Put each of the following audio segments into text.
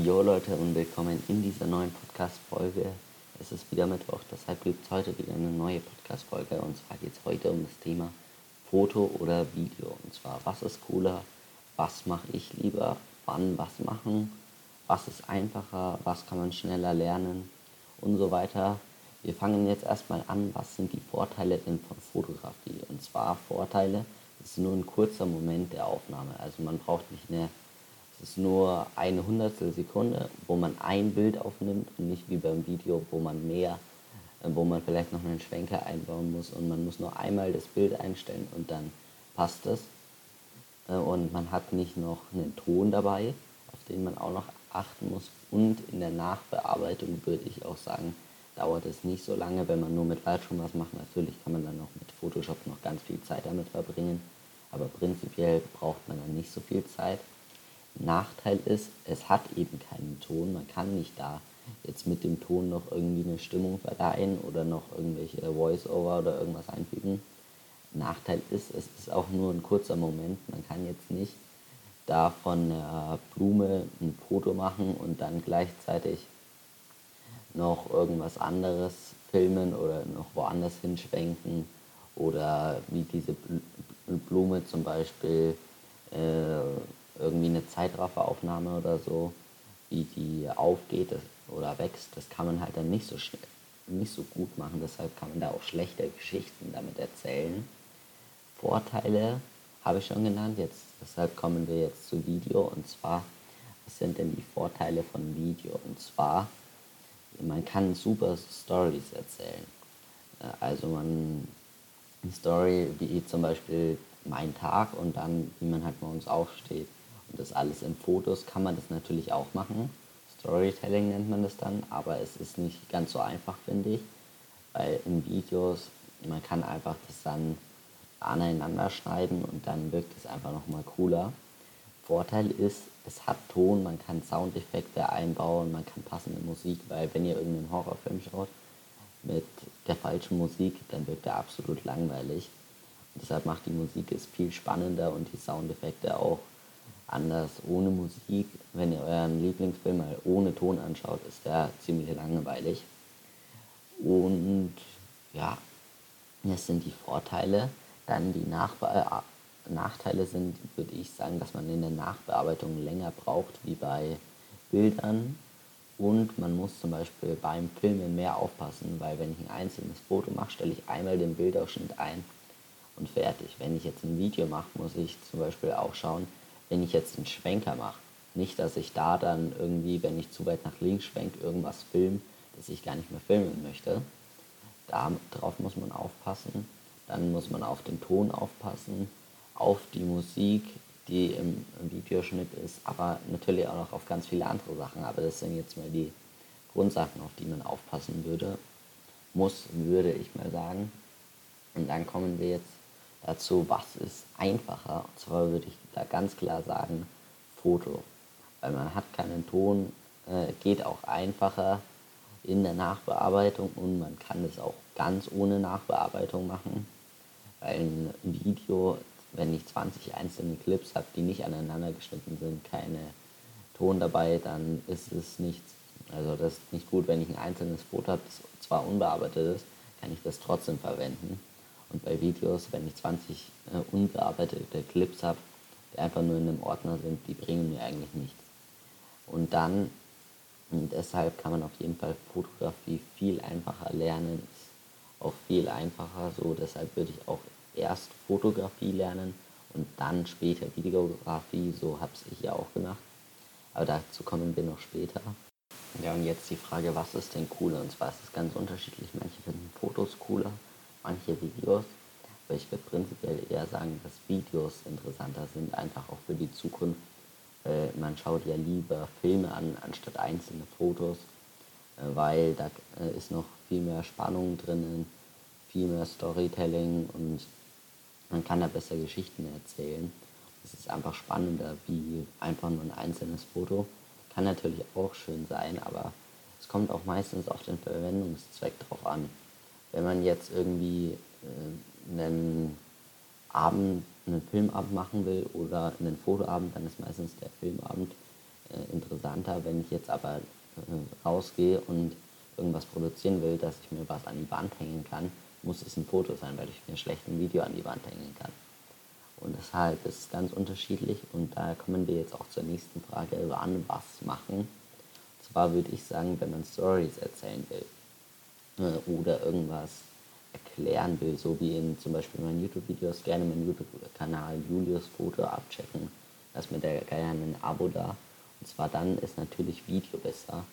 Jo Leute und willkommen in dieser neuen Podcast-Folge. Es ist wieder Mittwoch, deshalb gibt es heute wieder eine neue Podcast-Folge und zwar geht es heute um das Thema Foto oder Video. Und zwar, was ist cooler, was mache ich lieber, wann was machen, was ist einfacher, was kann man schneller lernen und so weiter. Wir fangen jetzt erstmal an, was sind die Vorteile denn von Fotografie? Und zwar Vorteile, das ist nur ein kurzer Moment der Aufnahme. Also man braucht nicht es ist nur eine Hundertstel Sekunde, wo man ein Bild aufnimmt und nicht wie beim Video, wo man mehr, äh, wo man vielleicht noch einen Schwenker einbauen muss und man muss nur einmal das Bild einstellen und dann passt es. Äh, und man hat nicht noch einen Ton dabei, auf den man auch noch achten muss. Und in der Nachbearbeitung würde ich auch sagen, dauert es nicht so lange, wenn man nur mit Lightroom was macht. Natürlich kann man dann auch mit Photoshop noch ganz viel Zeit damit verbringen, aber prinzipiell braucht man dann nicht so viel Zeit. Nachteil ist, es hat eben keinen Ton. Man kann nicht da jetzt mit dem Ton noch irgendwie eine Stimmung verleihen oder noch irgendwelche Voice-Over oder irgendwas einfügen. Nachteil ist, es ist auch nur ein kurzer Moment. Man kann jetzt nicht da von einer Blume ein Foto machen und dann gleichzeitig noch irgendwas anderes filmen oder noch woanders hinschwenken oder wie diese Blume zum Beispiel äh, irgendwie eine Zeitrafferaufnahme oder so, wie die aufgeht oder wächst, das kann man halt dann nicht so schnell, nicht so gut machen. Deshalb kann man da auch schlechte Geschichten damit erzählen. Vorteile habe ich schon genannt, jetzt, deshalb kommen wir jetzt zu Video und zwar, was sind denn die Vorteile von Video? Und zwar, man kann super Stories erzählen. Äh, also man, eine Story wie zum Beispiel mein Tag und dann, wie man halt morgens aufsteht das alles in Fotos kann man das natürlich auch machen. Storytelling nennt man das dann, aber es ist nicht ganz so einfach, finde ich, weil in Videos, man kann einfach das dann aneinander schneiden und dann wirkt es einfach nochmal cooler. Vorteil ist, es hat Ton, man kann Soundeffekte einbauen, man kann passende Musik, weil wenn ihr irgendeinen Horrorfilm schaut mit der falschen Musik, dann wirkt er absolut langweilig. Und deshalb macht die Musik es viel spannender und die Soundeffekte auch anders ohne Musik. Wenn ihr euren Lieblingsfilm mal ohne Ton anschaut, ist der ziemlich langweilig. Und ja, das sind die Vorteile. Dann die Nachbe äh, Nachteile sind, würde ich sagen, dass man in der Nachbearbeitung länger braucht wie bei Bildern. Und man muss zum Beispiel beim Filmen mehr aufpassen, weil wenn ich ein einzelnes Foto mache, stelle ich einmal den Bildausschnitt ein und fertig. Wenn ich jetzt ein Video mache, muss ich zum Beispiel auch schauen, wenn ich jetzt einen Schwenker mache, nicht, dass ich da dann irgendwie, wenn ich zu weit nach links schwenke, irgendwas filme, das ich gar nicht mehr filmen möchte. Darauf muss man aufpassen. Dann muss man auf den Ton aufpassen, auf die Musik, die im, im Videoschnitt ist, aber natürlich auch noch auf ganz viele andere Sachen. Aber das sind jetzt mal die Grundsachen, auf die man aufpassen würde, muss, würde ich mal sagen. Und dann kommen wir jetzt dazu, was ist einfacher. Und zwar würde ich da ganz klar sagen, Foto. Weil man hat keinen Ton, äh, geht auch einfacher in der Nachbearbeitung und man kann es auch ganz ohne Nachbearbeitung machen. Weil ein Video, wenn ich 20 einzelne Clips habe, die nicht aneinander geschnitten sind, keine Ton dabei, dann ist es nichts. Also das ist nicht gut, wenn ich ein einzelnes Foto habe, das zwar unbearbeitet ist, kann ich das trotzdem verwenden. Und bei Videos, wenn ich 20 äh, unbearbeitete Clips habe, die einfach nur in einem Ordner sind, die bringen mir eigentlich nichts. Und dann, und deshalb kann man auf jeden Fall Fotografie viel einfacher lernen, ist auch viel einfacher so. Deshalb würde ich auch erst Fotografie lernen und dann später Videografie, so habe ich ja auch gemacht. Aber dazu kommen wir noch später. Ja, und jetzt die Frage, was ist denn cooler? Und zwar ist es ganz unterschiedlich. Manche finden Fotos cooler, manche Videos. Aber ich würde prinzipiell eher sagen, dass Videos interessanter sind, einfach auch für die Zukunft. Äh, man schaut ja lieber Filme an, anstatt einzelne Fotos, äh, weil da äh, ist noch viel mehr Spannung drinnen, viel mehr Storytelling und man kann da besser Geschichten erzählen. Es ist einfach spannender wie einfach nur ein einzelnes Foto. Kann natürlich auch schön sein, aber es kommt auch meistens auf den Verwendungszweck drauf an wenn man jetzt irgendwie äh, einen Abend, einen Filmabend machen will oder einen Fotoabend, dann ist meistens der Filmabend äh, interessanter. Wenn ich jetzt aber äh, rausgehe und irgendwas produzieren will, dass ich mir was an die Wand hängen kann, muss es ein Foto sein, weil ich mir schlecht ein Video an die Wand hängen kann. Und deshalb ist es ganz unterschiedlich und daher kommen wir jetzt auch zur nächsten Frage, wann was machen. Und zwar würde ich sagen, wenn man Stories erzählen will äh, oder irgendwas erklären will, so wie in zum Beispiel meinen YouTube-Videos, gerne meinen YouTube-Kanal Julius Foto abchecken. Lass mir da gerne ein Abo da. Und zwar dann ist natürlich Video besser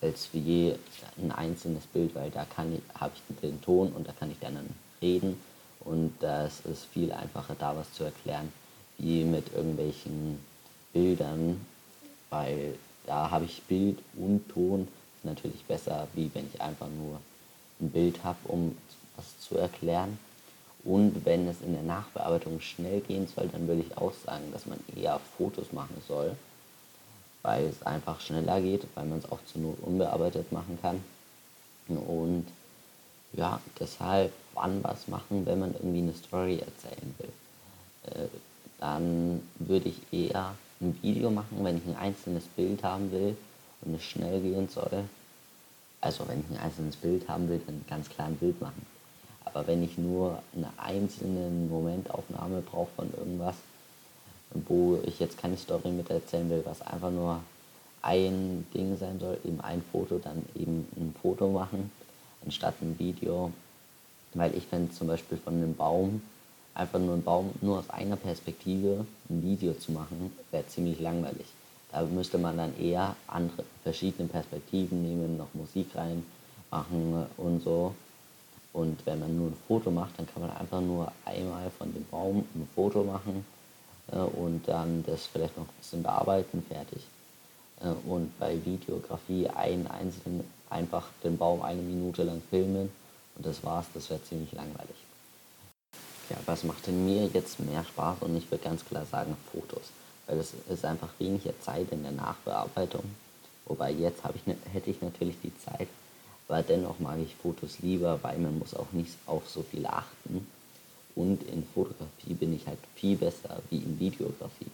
als wie ein einzelnes Bild, weil da kann ich, habe ich den Ton und da kann ich dann reden und das ist viel einfacher da was zu erklären, wie mit irgendwelchen Bildern, weil da habe ich Bild und Ton, natürlich besser, wie wenn ich einfach nur Bild habe, um was zu erklären. Und wenn es in der Nachbearbeitung schnell gehen soll, dann würde ich auch sagen, dass man eher Fotos machen soll, weil es einfach schneller geht, weil man es auch zur Not unbearbeitet machen kann. Und ja, deshalb wann was machen, wenn man irgendwie eine Story erzählen will. Äh, dann würde ich eher ein Video machen, wenn ich ein einzelnes Bild haben will und es schnell gehen soll. Also wenn ich ein einzelnes Bild haben will, dann ganz klar ein Bild machen. Aber wenn ich nur eine einzelne Momentaufnahme brauche von irgendwas, wo ich jetzt keine Story mit erzählen will, was einfach nur ein Ding sein soll, eben ein Foto, dann eben ein Foto machen, anstatt ein Video. Weil ich finde zum Beispiel von einem Baum, einfach nur einen Baum nur aus einer Perspektive ein Video zu machen, wäre ziemlich langweilig. Da müsste man dann eher andere, verschiedene Perspektiven nehmen, noch Musik reinmachen und so. Und wenn man nur ein Foto macht, dann kann man einfach nur einmal von dem Baum ein Foto machen äh, und dann das vielleicht noch ein bisschen bearbeiten, fertig. Äh, und bei Videografie einen einzelnen einfach den Baum eine Minute lang filmen und das war's, das wäre ziemlich langweilig. Ja, was macht denn mir jetzt mehr Spaß? Und ich würde ganz klar sagen Fotos, weil es ist einfach weniger Zeit in der Nachbearbeitung. Wobei jetzt ich, ne, hätte ich natürlich die Zeit, aber dennoch mag ich Fotos lieber, weil man muss auch nicht auf so viel achten. Und in Fotografie bin ich halt viel besser wie in Videografie.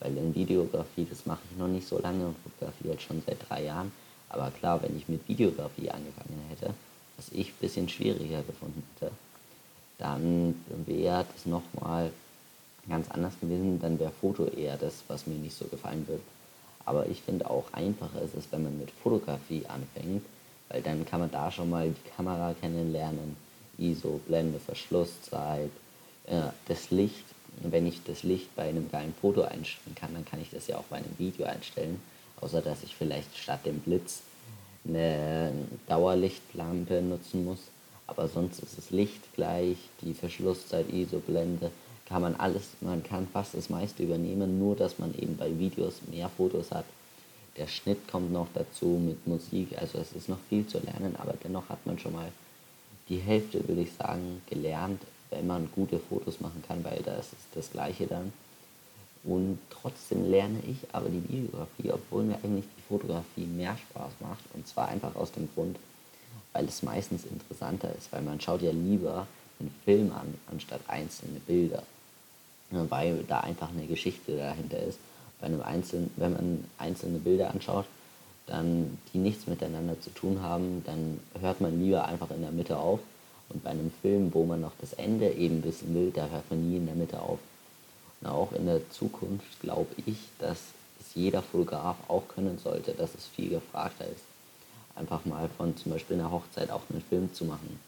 Weil in Videografie, das mache ich noch nicht so lange und Fotografie halt schon seit drei Jahren. Aber klar, wenn ich mit Videografie angefangen hätte, was ich ein bisschen schwieriger gefunden hätte, dann wäre das nochmal ganz anders gewesen. Dann wäre Foto eher das, was mir nicht so gefallen würde. Aber ich finde auch einfacher ist es, wenn man mit Fotografie anfängt, weil dann kann man da schon mal die Kamera kennenlernen, ISO, Blende, Verschlusszeit, äh, das Licht. Wenn ich das Licht bei einem geilen Foto einstellen kann, dann kann ich das ja auch bei einem Video einstellen. Außer dass ich vielleicht statt dem Blitz eine Dauerlichtlampe nutzen muss. Aber sonst ist das Licht gleich, die Verschlusszeit, ISO-Blende, kann man alles, man kann fast das meiste übernehmen, nur dass man eben bei Videos mehr Fotos hat. Der Schnitt kommt noch dazu mit Musik, also es ist noch viel zu lernen, aber dennoch hat man schon mal die Hälfte, würde ich sagen, gelernt, wenn man gute Fotos machen kann, weil das ist das Gleiche dann. Und trotzdem lerne ich aber die Videografie, obwohl mir eigentlich die Fotografie mehr Spaß macht. Und zwar einfach aus dem Grund, weil es meistens interessanter ist, weil man schaut ja lieber einen Film an, anstatt einzelne Bilder. Weil da einfach eine Geschichte dahinter ist. Bei einem einzelnen, wenn man einzelne Bilder anschaut, dann die nichts miteinander zu tun haben, dann hört man lieber einfach in der Mitte auf. Und bei einem Film, wo man noch das Ende eben wissen will, da hört man nie in der Mitte auf auch in der Zukunft glaube ich, dass es jeder Fotograf auch können sollte, dass es viel gefragter ist. Einfach mal von zum Beispiel einer Hochzeit auch einen Film zu machen,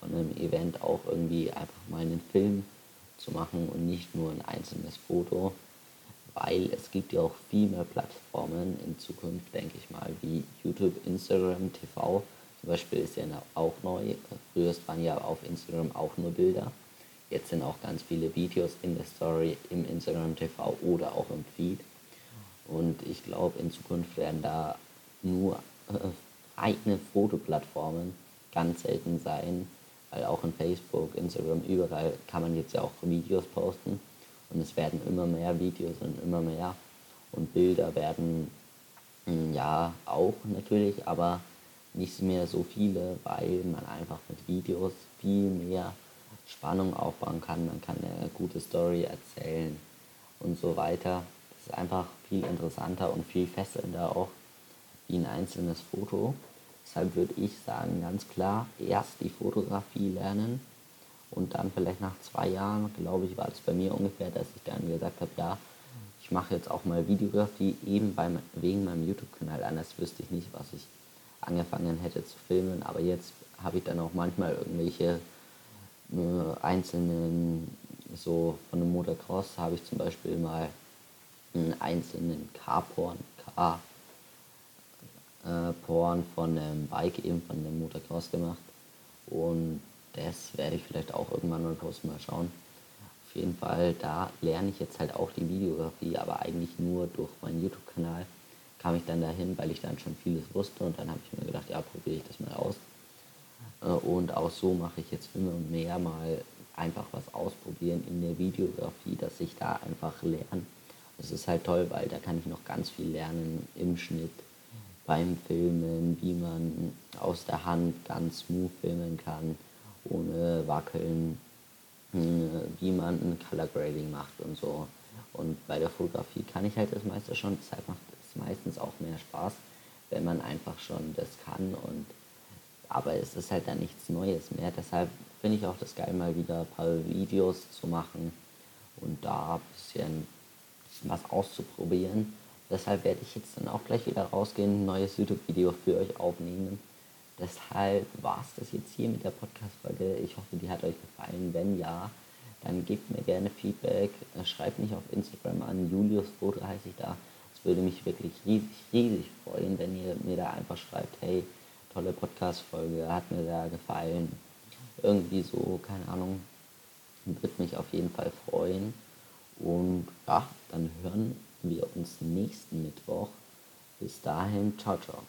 von einem Event auch irgendwie einfach mal einen Film zu machen und nicht nur ein einzelnes Foto, weil es gibt ja auch viel mehr Plattformen in Zukunft, denke ich mal, wie YouTube, Instagram, TV. Zum Beispiel ist ja auch neu. Früher waren ja auf Instagram auch nur Bilder. Jetzt sind auch ganz viele Videos in der Story im Instagram TV oder auch im Feed. Und ich glaube, in Zukunft werden da nur äh, eigene Fotoplattformen ganz selten sein, weil auch in Facebook, Instagram, überall kann man jetzt ja auch Videos posten und es werden immer mehr Videos und immer mehr und Bilder werden hm, ja auch natürlich, aber nicht mehr so viele, weil man einfach mit Videos viel mehr Spannung aufbauen kann, man kann eine gute Story erzählen und so weiter. Es ist einfach viel interessanter und viel fesselnder auch wie ein einzelnes Foto. Deshalb würde ich sagen, ganz klar, erst die Fotografie lernen und dann vielleicht nach zwei Jahren, glaube ich, war es bei mir ungefähr, dass ich dann gesagt habe, ja, ich mache jetzt auch mal Videografie, eben beim, wegen meinem YouTube-Kanal. Anders wüsste ich nicht, was ich angefangen hätte zu filmen. Aber jetzt habe ich dann auch manchmal irgendwelche äh, einzelnen, so von einem Motocross habe ich zum Beispiel mal einen einzelnen Car-Porn, Car-Porn äh, von einem Bike, eben von einem Motocross gemacht. Und das werde ich vielleicht auch irgendwann mal posten, mal schauen auf jeden Fall, da lerne ich jetzt halt auch die Videografie, aber eigentlich nur durch meinen YouTube-Kanal kam ich dann dahin, weil ich dann schon vieles wusste und dann habe ich mir gedacht, ja, probiere ich das mal aus. Äh, und auch so mache ich jetzt immer mehr mal einfach was ausprobieren in der Videografie, dass ich da einfach lerne. Es ist halt toll, weil da kann ich noch ganz viel lernen im Schnitt, beim Filmen, wie man aus der Hand ganz smooth filmen kann, ohne wackeln, wie man ein Color Grading macht und so. Und bei der Fotografie kann ich halt das meiste schon, deshalb macht es meistens auch mehr Spaß, wenn man einfach schon das kann. Und aber es ist halt dann nichts Neues mehr. Deshalb finde ich auch das geil, mal wieder ein paar Videos zu machen und da ein bisschen was auszuprobieren. Deshalb werde ich jetzt dann auch gleich wieder rausgehen, ein neues YouTube-Video für euch aufnehmen. Deshalb war es das jetzt hier mit der Podcast-Folge. Ich hoffe, die hat euch gefallen. Wenn ja, dann gebt mir gerne Feedback. Schreibt mich auf Instagram an. Julius Foto heiße ich da. Es würde mich wirklich riesig, riesig freuen, wenn ihr mir da einfach schreibt, hey, tolle Podcast-Folge, hat mir da gefallen. Irgendwie so, keine Ahnung. Würde mich auf jeden Fall freuen. Und ja, dann hören wir uns nächsten Mittwoch. Bis dahin, ciao, ciao.